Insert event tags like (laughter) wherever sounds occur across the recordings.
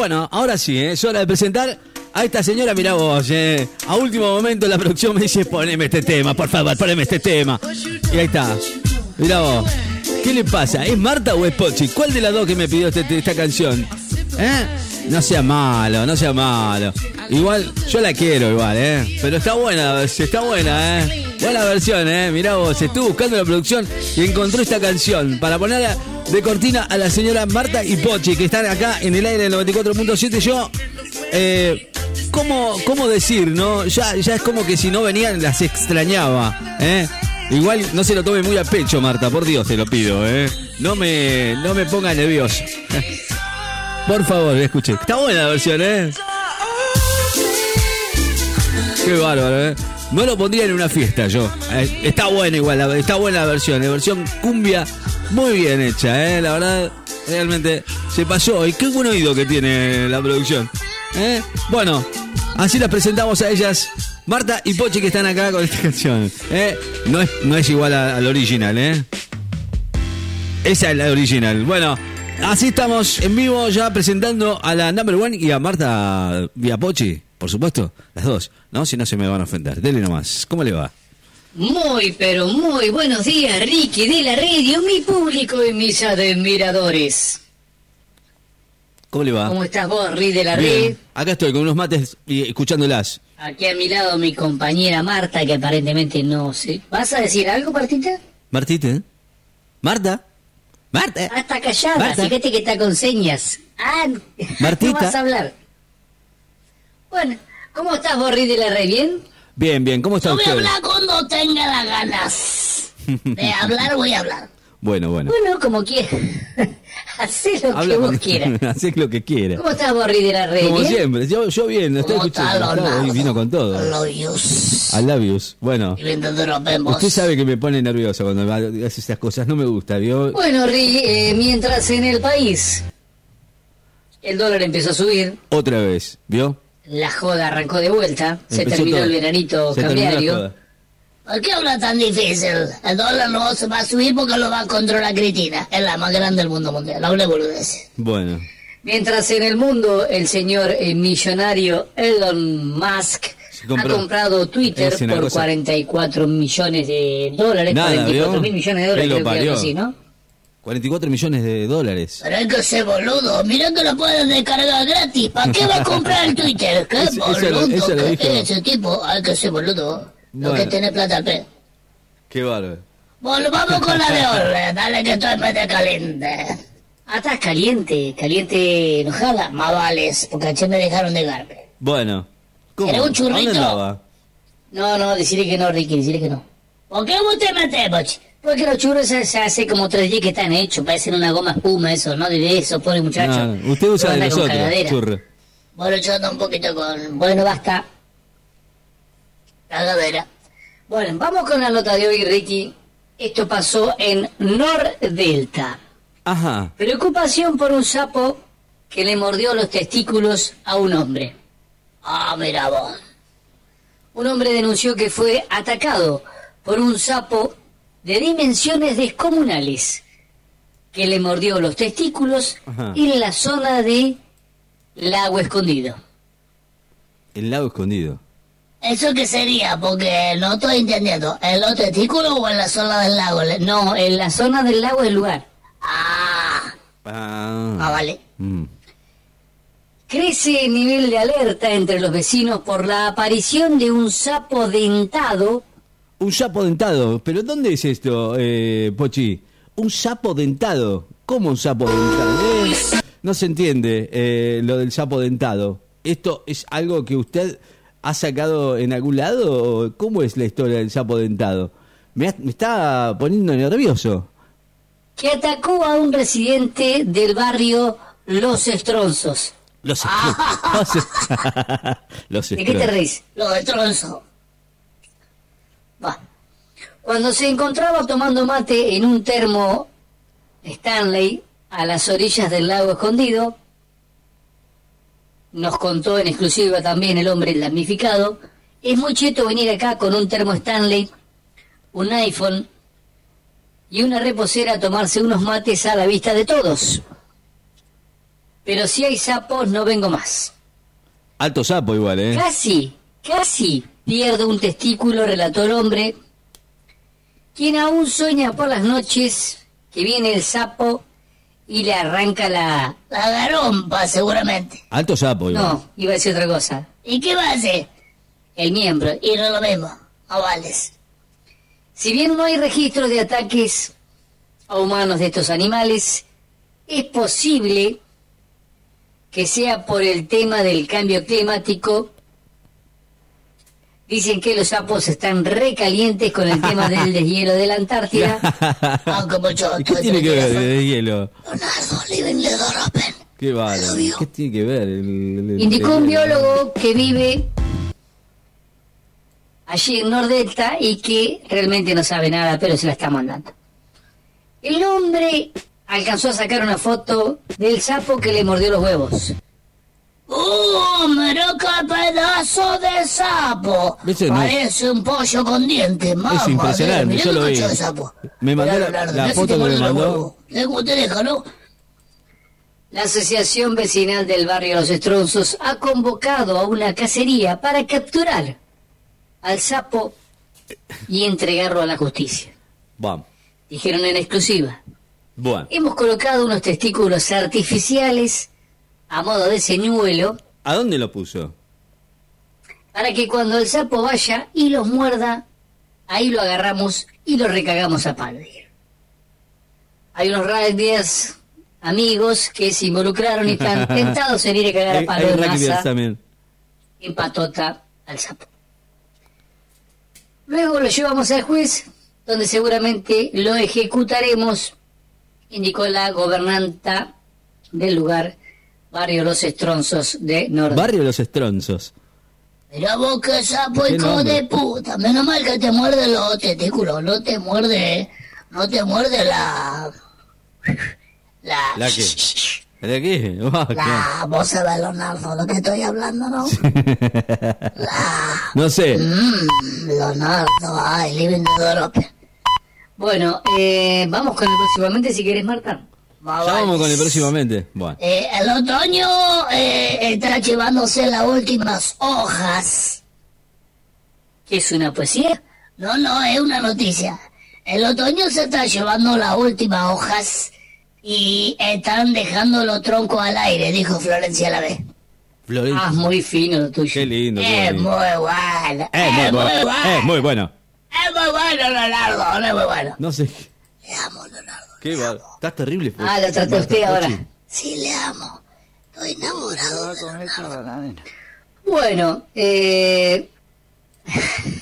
Bueno, ahora sí, ¿eh? es hora de presentar a esta señora, mira vos, eh. a último momento la producción me dice, poneme este tema, por favor, poneme este tema. Y ahí está, mira vos. ¿Qué le pasa? ¿Es Marta o es Pochi? ¿Cuál de las dos que me pidió este- esta canción? ¿Eh? No sea malo, no sea malo. Igual, yo la quiero igual, ¿eh? Pero está buena, está buena, ¿eh? Buena versión, ¿eh? Mirá vos, estuvo buscando la producción y encontró esta canción para ponerla de cortina a la señora Marta y Pochi, que están acá en el aire del 94.7. Yo, eh, ¿cómo, ¿cómo decir, no? Ya, ya es como que si no venían las extrañaba, ¿eh? Igual no se lo tome muy a pecho, Marta, por Dios te lo pido, ¿eh? No me, no me ponga nervioso. Por favor, escuche. Está buena la versión, ¿eh? Qué bárbaro, ¿eh? No lo pondría en una fiesta yo. Eh, está buena igual, está buena la versión. La versión cumbia muy bien hecha, ¿eh? La verdad, realmente se pasó. Y qué buen oído que tiene la producción. ¿eh? Bueno, así las presentamos a ellas. Marta y Pochi que están acá con esta canción. ¿eh? No, es, no es igual al original, ¿eh? Esa es la original. Bueno, así estamos en vivo ya presentando a la number one y a Marta y a Pochi, por supuesto, las dos, ¿no? Si no se me van a ofender. Dele nomás. ¿Cómo le va? Muy, pero muy buenos días, Ricky de la radio, mi público y mis admiradores. ¿Cómo le va? ¿Cómo estás vos, Ricky de la red? Bien. Acá estoy con unos mates y escuchándolas. Aquí a mi lado mi compañera Marta, que aparentemente no sé. ¿Vas a decir algo, Martita? Martita, ¿eh? Marta. Marta. Ah, está callada, Marta. fíjate que está con señas. Ah, Martita. no vas a hablar. Bueno, ¿cómo estás Ricky de la red? ¿Bien? Bien, bien. ¿Cómo está Yo voy a usted? hablar cuando tenga las ganas. (laughs) De hablar voy a hablar. Bueno, bueno. Bueno, como quieras. (laughs) Hacé lo Habla que vos quieras. (laughs) Hacé lo que quiera. ¿Cómo estás vos, Ricky de la red? Como ¿Bien? siempre. Yo, yo bien, lo estoy ¿Cómo escuchando. está hoy vino con todo. Loyos. I love yous. Bueno. Y nos vemos. Usted sabe que me pone nervioso cuando hace estas cosas. No me gusta, ¿vio? Bueno, Ricky, eh, mientras en el país el dólar empezó a subir, Otra vez, ¿vio? la joda arrancó de vuelta, se terminó todo. el veranito Se cambiario. ¿Por qué habla tan difícil? El dólar no se va a subir porque lo va a controlar Cristina. Es la más grande del mundo mundial. Hable boludez. Bueno. Mientras en el mundo el señor eh, millonario Elon Musk compró. ha comprado Twitter Es por cosa- 44 millones de dólares, Nada, 44 ¿vio? mil millones de dólares, Él lo creo que parió. algo así, ¿no? 44 millones de dólares. Pero hay que ser boludo, mira que lo pueden descargar gratis. ¿Para qué va a comprar el Twitter? (laughs) ¿Qué Eso- eso lo- boludo eso lo que dijo. es ese tipo? Hay que ser boludo. Lo Bueno. que tiene plata, pe. Qué bárbaro. Bueno, vamos con la de hoy. Dale que estoy medio caliente. Ah, estás caliente, caliente enojada. Más vales, porque ayer me dejaron de garpe. Bueno. ¿Cómo? ¿Era un churrito? No, no, decirle que no, Ricky, decirle que no. ¿Por qué vos te metés, Pochi? Porque los churros ya hace como tres días que están hechos, parecen una goma espuma eso, ¿no? De eso, pobre muchacho. No, usted usa de nosotros, churro. Bueno, yo ando un poquito con... Bueno, basta. Cagadera. Bueno, vamos con la nota de hoy, Ricky. Esto pasó en Nordelta. Ajá. Preocupación por un sapo que le mordió los testículos a un hombre. Ah, mira vos. Un hombre denunció que fue atacado por un sapo de dimensiones descomunales que le mordió los testículos Ajá. en la zona de lago escondido. El lago escondido. ¿Eso qué sería? Porque no estoy entendiendo. ¿En los testículos o en la zona del lago? No, en la zona del lago es el lugar. Ah, Ah. ah vale. Mm. Crece el nivel de alerta entre los vecinos por la aparición de un sapo dentado. Un sapo dentado. ¿Pero dónde es esto, eh, Pochi? Un sapo dentado. ¿Cómo un sapo dentado? Eh, no se entiende eh, lo del sapo dentado. ¿Esto es algo que usted ha sacado en algún lado? ¿Cómo es la historia del sapo dentado? Me, está poniendo nervioso. que atacó a un residente del barrio Los Estronzos. Los (laughs) Los, (laughs) los ¿De qué te reís? Los Estronzos. Va. Cuando se encontraba tomando mate en un termo Stanley a las orillas del lago escondido, nos contó en exclusiva también el hombre damnificado, es muy cheto venir acá con un termo Stanley, un iPhone y una reposera a tomarse unos mates a la vista de todos. Pero si hay sapos, no vengo más. Alto sapo igual, ¿eh? Casi, casi pierdo un testículo, relató el hombre, quien aún sueña por las noches que viene el sapo y le arranca la, la garompa, seguramente. Alto sapo igual. No, iba a decir otra cosa. ¿Y qué va a hacer? El miembro, y no lo mismo, ovales. Si bien no hay registro de ataques a humanos de estos animales, es posible que sea por el tema del cambio climático. Dicen que los sapos están recalientes con el (laughs) tema del deshielo de la Antártida. (laughs) Aunque mucho ¿Y ¿Qué tiene que ver el hielo? Leonardo, living the door open. Qué bárbaro. ¿Qué tiene que ver? el- el- el- Indicó un biólogo que vive allí en Nordelta y que realmente no sabe nada, pero se la está mandando. El hombre alcanzó a sacar una foto del sapo que le mordió los huevos. ¡Oh, mira qué pedazo de sapo! Ese no- Parece un pollo con dientes, mamá. impresionante, mira yo lo vi. de sapo. Me mandó la- la si foto que me mandó. cómo te deja, ¿no? La Asociación Vecinal del Barrio Los Estronzos ha convocado a una cacería para capturar al sapo y entregarlo a la justicia. Bueno, Dijeron en exclusiva. bueno. Hemos colocado unos testículos artificiales a modo de señuelo ¿A dónde lo puso? para que cuando el sapo vaya y los muerda, ahí lo agarramos y lo recagamos a palo. Hay unos rugbyers amigos que se involucraron y están (laughs) tentados en ir a cagar a palo hay de rugbyers masa también. en patota al sapo. Luego lo llevamos al juez, donde seguramente lo ejecutaremos, indicó la gobernanta del lugar, Barrio Los Estronzos de Norte. Barrio Los Estronzos. Mira vos que sapo ¿Qué hijo de puta. Menos mal que te muerde los testículos, no te muerde, no te muerde la... La... ¿La qué? ¿De qué? Ah, qué- La voz de Leonardo, lo que estoy hablando, ¿no? la... (laughs) No sé. Mmm, Leonardo, ay, living the door open. Bueno, eh, vamos con el próximamente si quieres, Marta. Ya vamos con el próximamente. Bueno. Eh, el otoño eh, está llevándose las últimas hojas. ¿Qué es una poesía? No, no, es una noticia. El otoño se está llevando las últimas hojas y están dejando los troncos al aire, dijo Florencia la vez. Florencia. Ah, muy fino lo tuyo. Qué lindo, Es muy bueno. Es muy bueno. Es muy bueno. Es muy bueno, Leonardo, es muy bueno. No sé. Le amo, Leonardo. Qué va. Estás terrible. Ah, lo traté a usted ahora. Sí, le amo. Estoy enamorado de Leonardo. Bueno, eh... (laughs)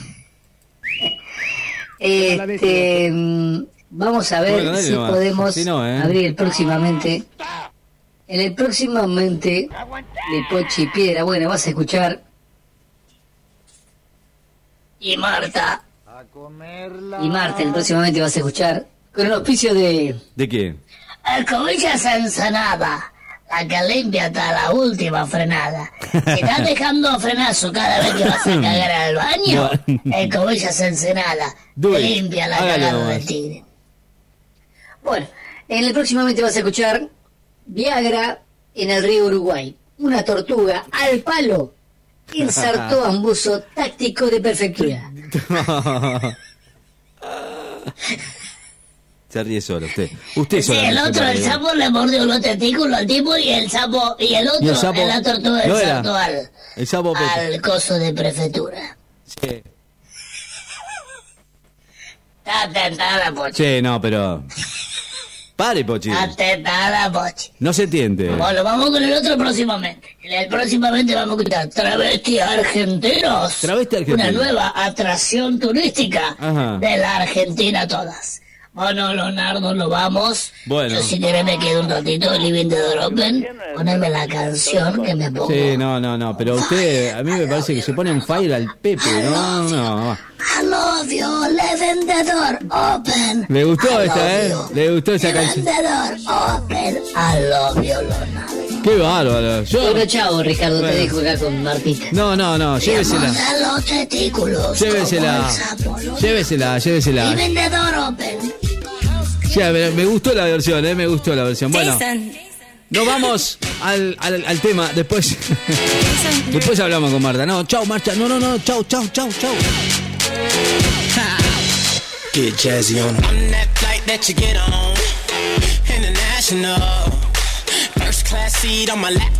este, mm, vamos a ver si nomás. podemos Si no, ¿eh? abrir próximamente. En el próximamente de Pochi Piedra, bueno, vas a escuchar. Y Marta. Y Marta, el próximamente vas a escuchar. Con el auspicio de. ¿De qué? Escobillas ensanada, la que limpia hasta la última frenada. (laughs) Si estás dejando frenazo cada vez que vas a (laughs) cagar al baño, escobillas ensanada, Do te limpia la cagada del tigre. Bueno, en el próximamente vas a escuchar Viagra en el río Uruguay. Una tortuga al palo insertó (laughs) ambuso táctico de perfectura. Se ríe solo usted. Usted Sí, el otro, el sapo le mordió los testículos al tipo y el sapo, y el otro, Y el sapo- la tortuga no el era. saltó al, El sapo al coso de prefectura. Sí. Está tentada, Pochi. Che, no, pero. Pare, Pochi. Está tentada, Pochi. No se entiende. Bueno, vamos con el otro próximamente. En el próximamente vamos a escuchar Travesti Argentinos. Travesti Argentinos. Una nueva atracción turística Ajá. de la Argentina todas. Bueno, Leonardo, lo vamos. Bueno. Yo si querés me quedo un ratito living the door open. Poneme la canción que me pongo. Sí, no, no, no. Pero usted, a mí me parece que se pone en fire al Pepe. No, no. I love you, living the door open. Le gustó love ¿eh? Le gustó esa Living canción. the door open. I love you, Leonardo. Qué bárbaro. Yo. Bueno, chao, Ricardo, Bueno. te dejo acá con Martita. No, no, no. Llévesela. Llévesela. los testículos. Llévesela. ¿no? Llévesela, llévesela. Y vendedor open. Me, me gustó la versión, ¿eh? Me gustó la versión. Bueno. Jason, Nos vamos al, al, al tema. Después. Después hablamos con Marta. No, chau, Marta. No, no, no. Chau, chau, chau, chau. Get jazzy on. I'm that flight that you get on. International. First class seat on my lap.